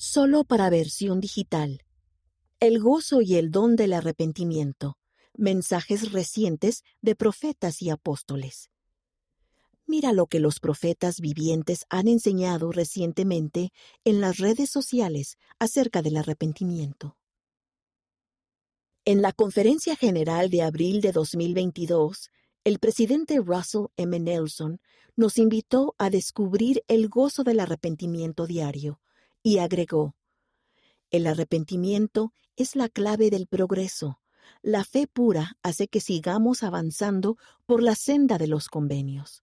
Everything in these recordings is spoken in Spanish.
Solo para versión digital. El gozo y el don del arrepentimiento. Mensajes recientes de profetas y apóstoles. Mira lo que los profetas vivientes han enseñado recientemente en las redes sociales acerca del arrepentimiento. En la Conferencia General de abril de 2022, el presidente Russell M. Nelson nos invitó a descubrir el gozo del arrepentimiento diario y agregó, el arrepentimiento es la clave del progreso. La fe pura hace que sigamos avanzando por la senda de los convenios.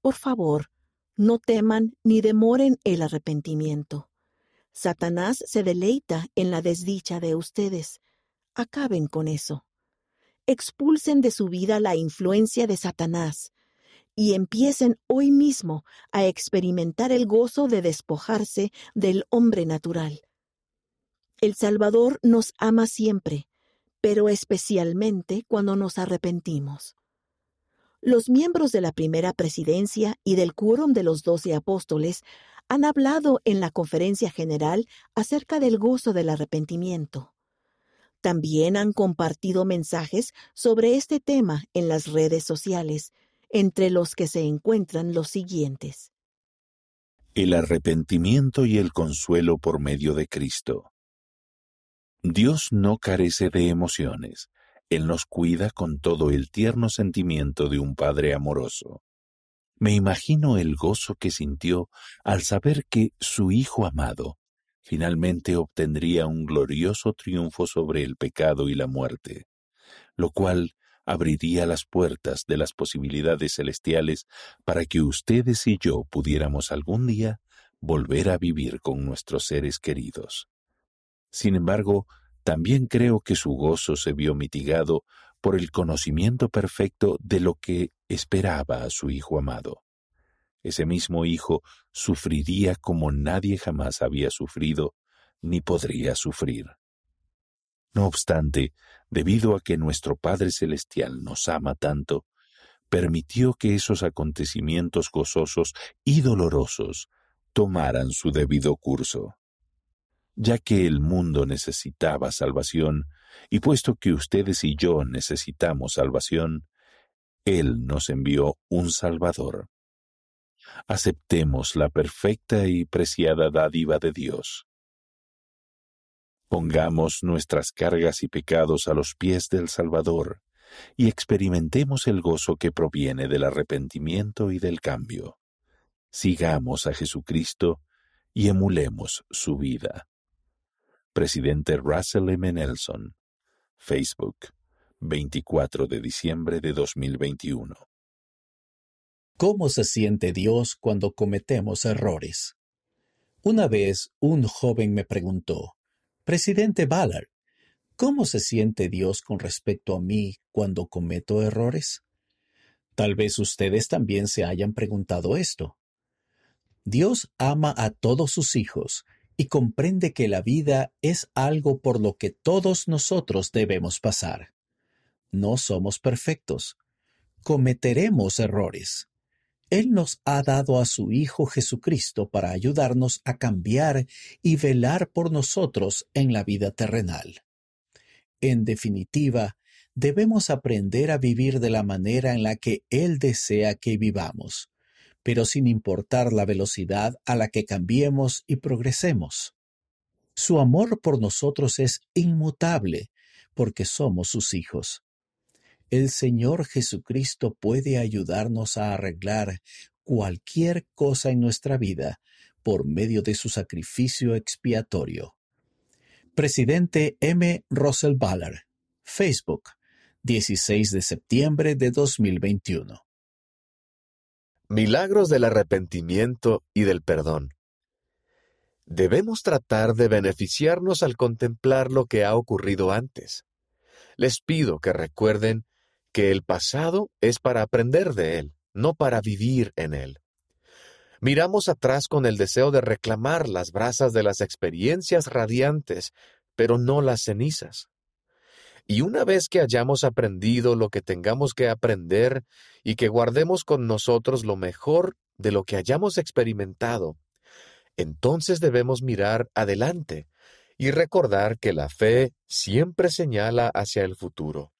Por favor, no teman ni demoren el arrepentimiento. Satanás se deleita en la desdicha de ustedes. Acaben con eso expulsen de su vida la influencia de Satanás y empiecen hoy mismo a experimentar el gozo de despojarse del hombre natural. El Salvador nos ama siempre, pero especialmente cuando nos arrepentimos. Los miembros de la primera presidencia y del quórum de los doce apóstoles han hablado en la conferencia general acerca del gozo del arrepentimiento. También han compartido mensajes sobre este tema en las redes sociales, entre los que se encuentran los siguientes. El arrepentimiento y el consuelo por medio de Cristo. Dios no carece de emociones. Él nos cuida con todo el tierno sentimiento de un Padre amoroso. Me imagino el gozo que sintió al saber que su Hijo amado finalmente obtendría un glorioso triunfo sobre el pecado y la muerte, lo cual abriría las puertas de las posibilidades celestiales para que ustedes y yo pudiéramos algún día volver a vivir con nuestros seres queridos. Sin embargo, también creo que su gozo se vio mitigado por el conocimiento perfecto de lo que esperaba a su Hijo amado ese mismo hijo sufriría como nadie jamás había sufrido ni podría sufrir. No obstante, debido a que nuestro Padre Celestial nos ama tanto, permitió que esos acontecimientos gozosos y dolorosos tomaran su debido curso. Ya que el mundo necesitaba salvación, y puesto que ustedes y yo necesitamos salvación, Él nos envió un Salvador aceptemos la perfecta y preciada dádiva de Dios. Pongamos nuestras cargas y pecados a los pies del Salvador y experimentemos el gozo que proviene del arrepentimiento y del cambio. Sigamos a Jesucristo y emulemos su vida. Presidente Russell M. Nelson, Facebook, 24 de diciembre de 2021. ¿Cómo se siente Dios cuando cometemos errores? Una vez un joven me preguntó, Presidente Ballard, ¿cómo se siente Dios con respecto a mí cuando cometo errores? Tal vez ustedes también se hayan preguntado esto. Dios ama a todos sus hijos y comprende que la vida es algo por lo que todos nosotros debemos pasar. No somos perfectos. Cometeremos errores. Él nos ha dado a su Hijo Jesucristo para ayudarnos a cambiar y velar por nosotros en la vida terrenal. En definitiva, debemos aprender a vivir de la manera en la que Él desea que vivamos, pero sin importar la velocidad a la que cambiemos y progresemos. Su amor por nosotros es inmutable, porque somos sus hijos. El Señor Jesucristo puede ayudarnos a arreglar cualquier cosa en nuestra vida por medio de su sacrificio expiatorio. Presidente M. Russell Ballard, Facebook, 16 de septiembre de 2021. Milagros del arrepentimiento y del perdón. Debemos tratar de beneficiarnos al contemplar lo que ha ocurrido antes. Les pido que recuerden que el pasado es para aprender de él, no para vivir en él. Miramos atrás con el deseo de reclamar las brasas de las experiencias radiantes, pero no las cenizas. Y una vez que hayamos aprendido lo que tengamos que aprender y que guardemos con nosotros lo mejor de lo que hayamos experimentado, entonces debemos mirar adelante y recordar que la fe siempre señala hacia el futuro.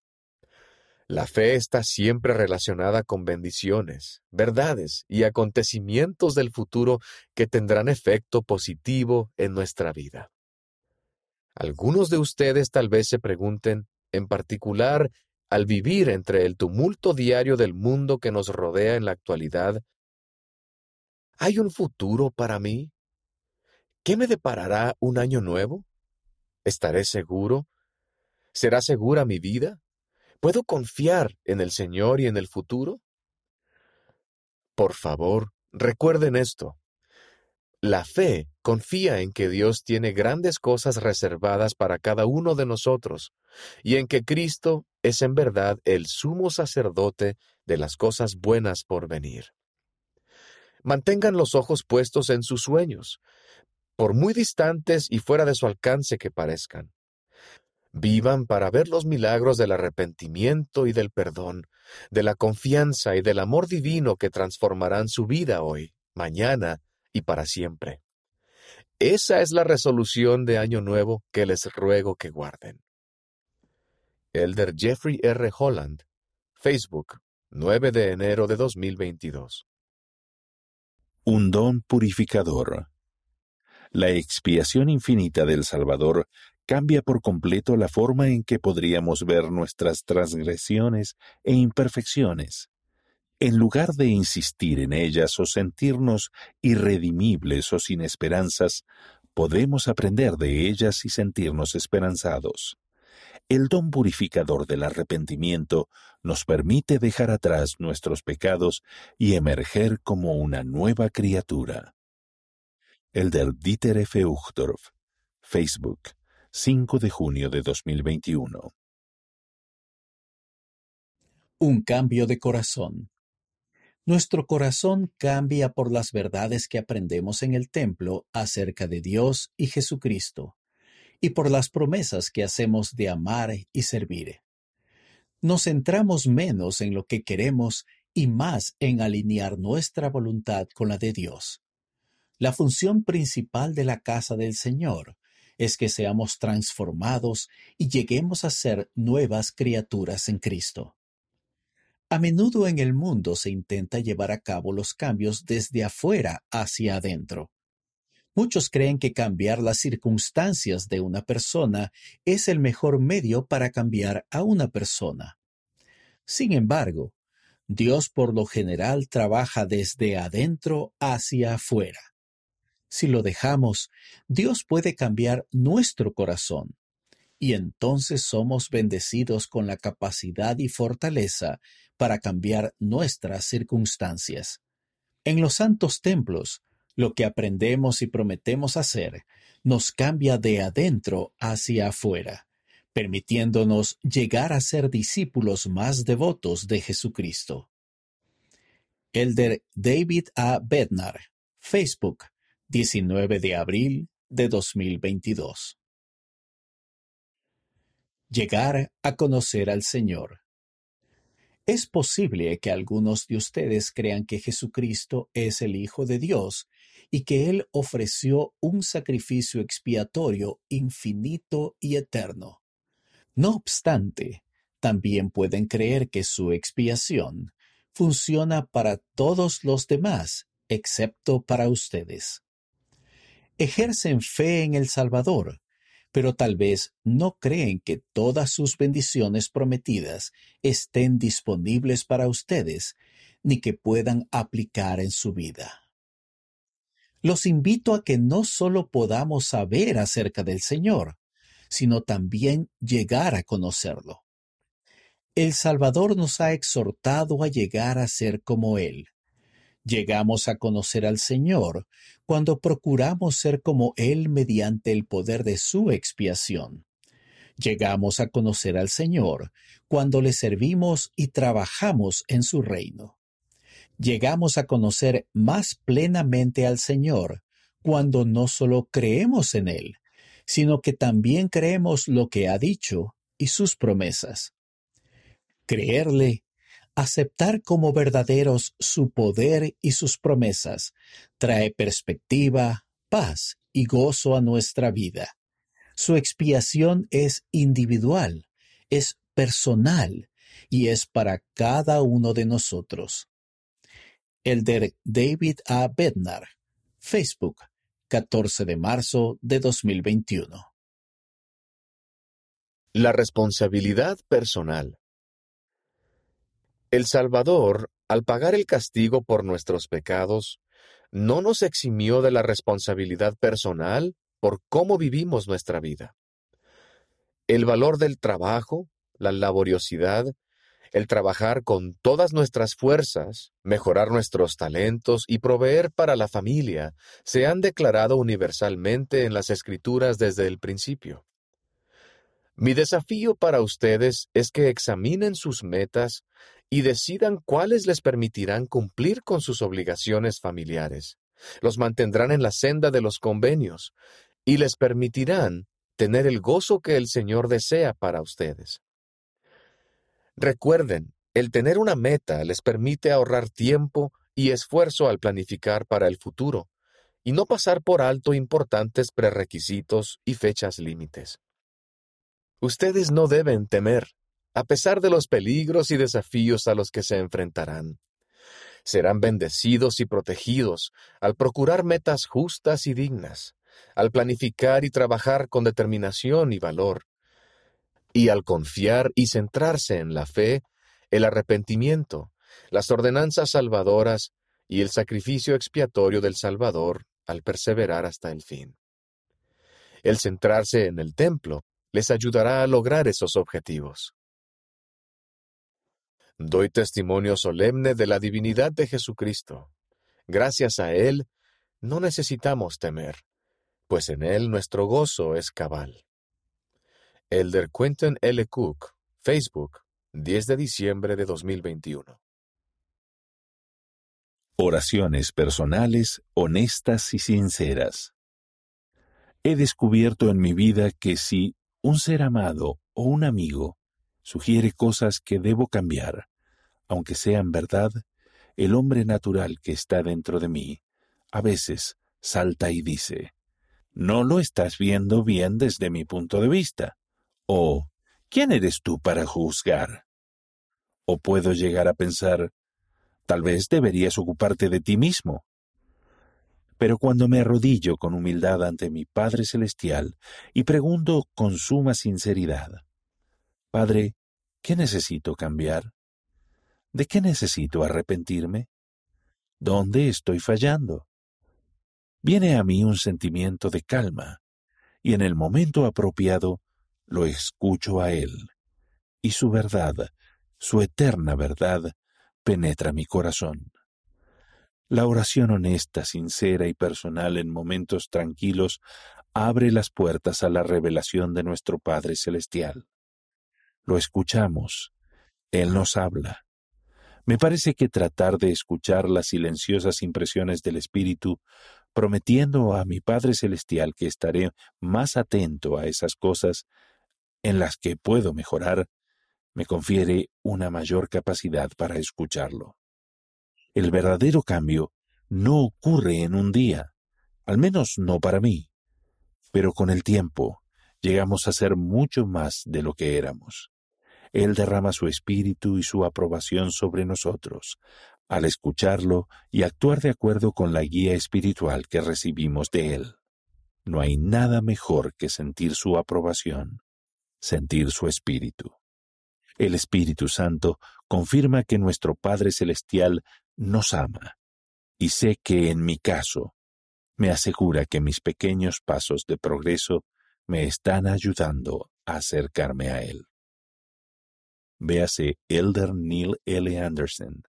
La fe está siempre relacionada con bendiciones, verdades y acontecimientos del futuro que tendrán efecto positivo en nuestra vida. Algunos de ustedes tal vez se pregunten, en particular, al vivir entre el tumulto diario del mundo que nos rodea en la actualidad, ¿hay un futuro para mí? ¿Qué me deparará un año nuevo? ¿Estaré seguro? ¿Será segura mi vida? ¿Puedo confiar en el Señor y en el futuro? Por favor, recuerden esto. La fe confía en que Dios tiene grandes cosas reservadas para cada uno de nosotros y en que Cristo es en verdad el sumo sacerdote de las cosas buenas por venir. Mantengan los ojos puestos en sus sueños, por muy distantes y fuera de su alcance que parezcan. Vivan para ver los milagros del arrepentimiento y del perdón, de la confianza y del amor divino que transformarán su vida hoy, mañana y para siempre. Esa es la resolución de Año Nuevo que les ruego que guarden. Elder Jeffrey R. Holland, Facebook, 9 de enero de 2022. Un don purificador. La expiación infinita del Salvador cambia por completo la forma en que podríamos ver nuestras transgresiones e imperfecciones. En lugar de insistir en ellas o sentirnos irredimibles o sin esperanzas, podemos aprender de ellas y sentirnos esperanzados. El don purificador del arrepentimiento nos permite dejar atrás nuestros pecados y emerger como una nueva criatura. Elder Dieter F. Uchtdorf, Facebook, 5 de junio de 2021. Un cambio de corazón. Nuestro corazón cambia por las verdades que aprendemos en el templo acerca de Dios y Jesucristo, y por las promesas que hacemos de amar y servir. Nos centramos menos en lo que queremos y más en alinear nuestra voluntad con la de Dios. La función principal de la casa del Señor es que seamos transformados y lleguemos a ser nuevas criaturas en Cristo. A menudo en el mundo se intenta llevar a cabo los cambios desde afuera hacia adentro. Muchos creen que cambiar las circunstancias de una persona es el mejor medio para cambiar a una persona. Sin embargo, Dios por lo general trabaja desde adentro hacia afuera. Si lo dejamos, Dios puede cambiar nuestro corazón y entonces somos bendecidos con la capacidad y fortaleza para cambiar nuestras circunstancias. En los santos templos, lo que aprendemos y prometemos hacer nos cambia de adentro hacia afuera, permitiéndonos llegar a ser discípulos más devotos de Jesucristo. Elder David A. Bednar, Facebook, 19 de abril de 2022. Llegar a conocer al Señor. Es posible que algunos de ustedes crean que Jesucristo es el Hijo de Dios y que Él ofreció un sacrificio expiatorio infinito y eterno. No obstante, también pueden creer que su expiación funciona para todos los demás, excepto para ustedes ejercen fe en el Salvador, pero tal vez no creen que todas sus bendiciones prometidas estén disponibles para ustedes, ni que puedan aplicar en su vida. Los invito a que no solo podamos saber acerca del Señor, sino también llegar a conocerlo. El Salvador nos ha exhortado a llegar a ser como Él, Llegamos a conocer al Señor cuando procuramos ser como Él mediante el poder de su expiación. Llegamos a conocer al Señor cuando le servimos y trabajamos en su reino. Llegamos a conocer más plenamente al Señor cuando no solo creemos en Él, sino que también creemos lo que ha dicho y sus promesas. Creerle Aceptar como verdaderos su poder y sus promesas trae perspectiva, paz y gozo a nuestra vida. Su expiación es individual, es personal y es para cada uno de nosotros. Elder David A. Bednar, Facebook, 14 de marzo de 2021. La responsabilidad personal. El Salvador, al pagar el castigo por nuestros pecados, no nos eximió de la responsabilidad personal por cómo vivimos nuestra vida. El valor del trabajo, la laboriosidad, el trabajar con todas nuestras fuerzas, mejorar nuestros talentos y proveer para la familia se han declarado universalmente en las escrituras desde el principio. Mi desafío para ustedes es que examinen sus metas y decidan cuáles les permitirán cumplir con sus obligaciones familiares, los mantendrán en la senda de los convenios y les permitirán tener el gozo que el Señor desea para ustedes. Recuerden, el tener una meta les permite ahorrar tiempo y esfuerzo al planificar para el futuro, y no pasar por alto importantes prerequisitos y fechas límites. Ustedes no deben temer, a pesar de los peligros y desafíos a los que se enfrentarán. Serán bendecidos y protegidos al procurar metas justas y dignas, al planificar y trabajar con determinación y valor, y al confiar y centrarse en la fe, el arrepentimiento, las ordenanzas salvadoras y el sacrificio expiatorio del Salvador al perseverar hasta el fin. El centrarse en el templo les ayudará a lograr esos objetivos. Doy testimonio solemne de la divinidad de Jesucristo. Gracias a Él, no necesitamos temer, pues en Él nuestro gozo es cabal. Elder Quentin L. Cook, Facebook, 10 de diciembre de 2021. Oraciones personales, honestas y sinceras. He descubierto en mi vida que si un ser amado o un amigo sugiere cosas que debo cambiar, aunque sean verdad, el hombre natural que está dentro de mí a veces salta y dice, no lo estás viendo bien desde mi punto de vista, o ¿quién eres tú para juzgar? O puedo llegar a pensar, tal vez deberías ocuparte de ti mismo. Pero cuando me arrodillo con humildad ante mi Padre Celestial y pregunto con suma sinceridad, Padre, ¿qué necesito cambiar? ¿De qué necesito arrepentirme? ¿Dónde estoy fallando? Viene a mí un sentimiento de calma, y en el momento apropiado lo escucho a Él, y su verdad, su eterna verdad, penetra mi corazón. La oración honesta, sincera y personal en momentos tranquilos abre las puertas a la revelación de nuestro Padre Celestial. Lo escuchamos. Él nos habla. Me parece que tratar de escuchar las silenciosas impresiones del Espíritu, prometiendo a mi Padre Celestial que estaré más atento a esas cosas en las que puedo mejorar, me confiere una mayor capacidad para escucharlo. El verdadero cambio no ocurre en un día, al menos no para mí, pero con el tiempo llegamos a ser mucho más de lo que éramos. Él derrama su espíritu y su aprobación sobre nosotros, al escucharlo y actuar de acuerdo con la guía espiritual que recibimos de Él. No hay nada mejor que sentir su aprobación, sentir su espíritu. El Espíritu Santo confirma que nuestro Padre Celestial nos ama, y sé que en mi caso me asegura que mis pequeños pasos de progreso me están ayudando a acercarme a Él. Véase Elder Neil L. Anderson.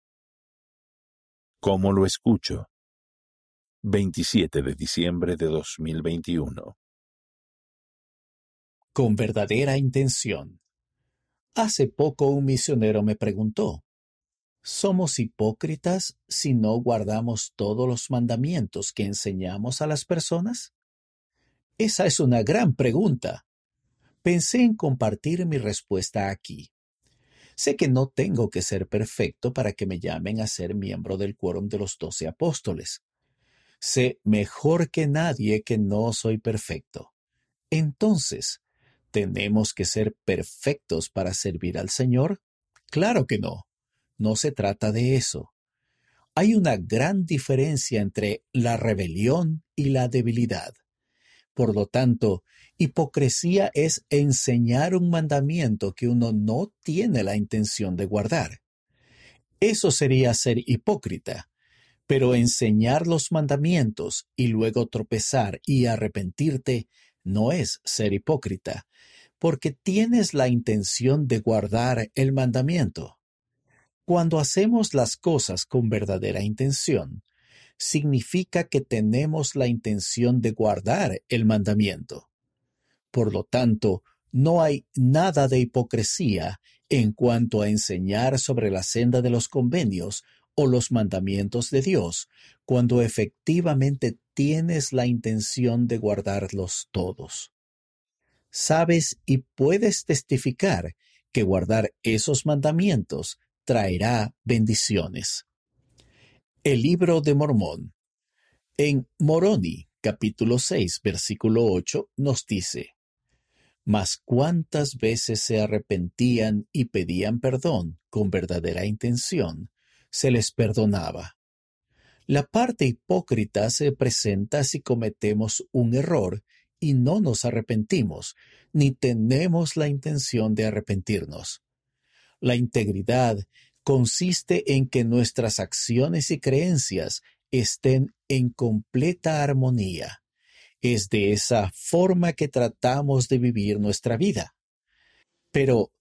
¿Cómo lo escucho? 27 de diciembre de 2021. Con verdadera intención. Hace poco un misionero me preguntó, ¿Somos hipócritas si no guardamos todos los mandamientos que enseñamos a las personas? Esa es una gran pregunta. Pensé en compartir mi respuesta aquí. Sé que no tengo que ser perfecto para que me llamen a ser miembro del quórum de los doce apóstoles. Sé mejor que nadie que no soy perfecto. Entonces, ¿tenemos que ser perfectos para servir al Señor? Claro que no. No se trata de eso. Hay una gran diferencia entre la rebelión y la debilidad. Por lo tanto, hipocresía es enseñar un mandamiento que uno no tiene la intención de guardar. Eso sería ser hipócrita. Pero enseñar los mandamientos y luego tropezar y arrepentirte no es ser hipócrita, porque tienes la intención de guardar el mandamiento. Cuando hacemos las cosas con verdadera intención, significa que tenemos la intención de guardar el mandamiento. Por lo tanto, no hay nada de hipocresía en cuanto a enseñar sobre la senda de los convenios o los mandamientos de Dios, cuando efectivamente tienes la intención de guardarlos todos. Sabes y puedes testificar que guardar esos mandamientos traerá bendiciones. El libro de Mormón. En Moroni, capítulo 6, versículo 8, nos dice, Mas cuántas veces se arrepentían y pedían perdón con verdadera intención, se les perdonaba. La parte hipócrita se presenta si cometemos un error y no nos arrepentimos, ni tenemos la intención de arrepentirnos. La integridad consiste en que nuestras acciones y creencias estén en completa armonía. Es de esa forma que tratamos de vivir nuestra vida. Pero,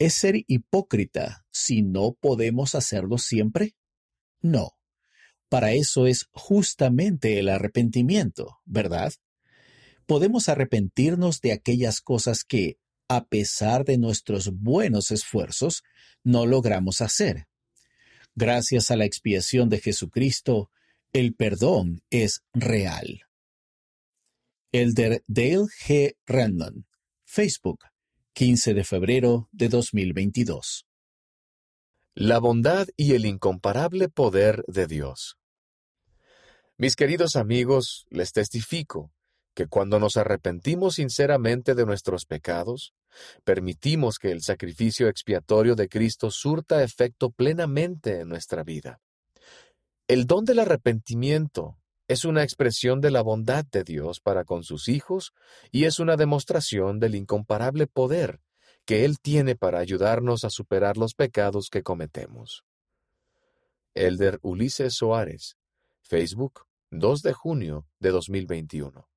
¿es ser hipócrita si no podemos hacerlo siempre? No. Para eso es justamente el arrepentimiento, ¿verdad? Podemos arrepentirnos de aquellas cosas que, a pesar de nuestros buenos esfuerzos, no logramos hacer. Gracias a la expiación de Jesucristo, el perdón es real. Elder Dale G. Facebook, 15 de febrero de 2022. La bondad y el incomparable poder de Dios. Mis queridos amigos, les testifico que cuando nos arrepentimos sinceramente de nuestros pecados, permitimos que el sacrificio expiatorio de Cristo surta efecto plenamente en nuestra vida. El don del arrepentimiento es una expresión de la bondad de Dios para con sus hijos y es una demostración del incomparable poder que Él tiene para ayudarnos a superar los pecados que cometemos. Elder Ulises Soares, Facebook, 2 de junio de 2021.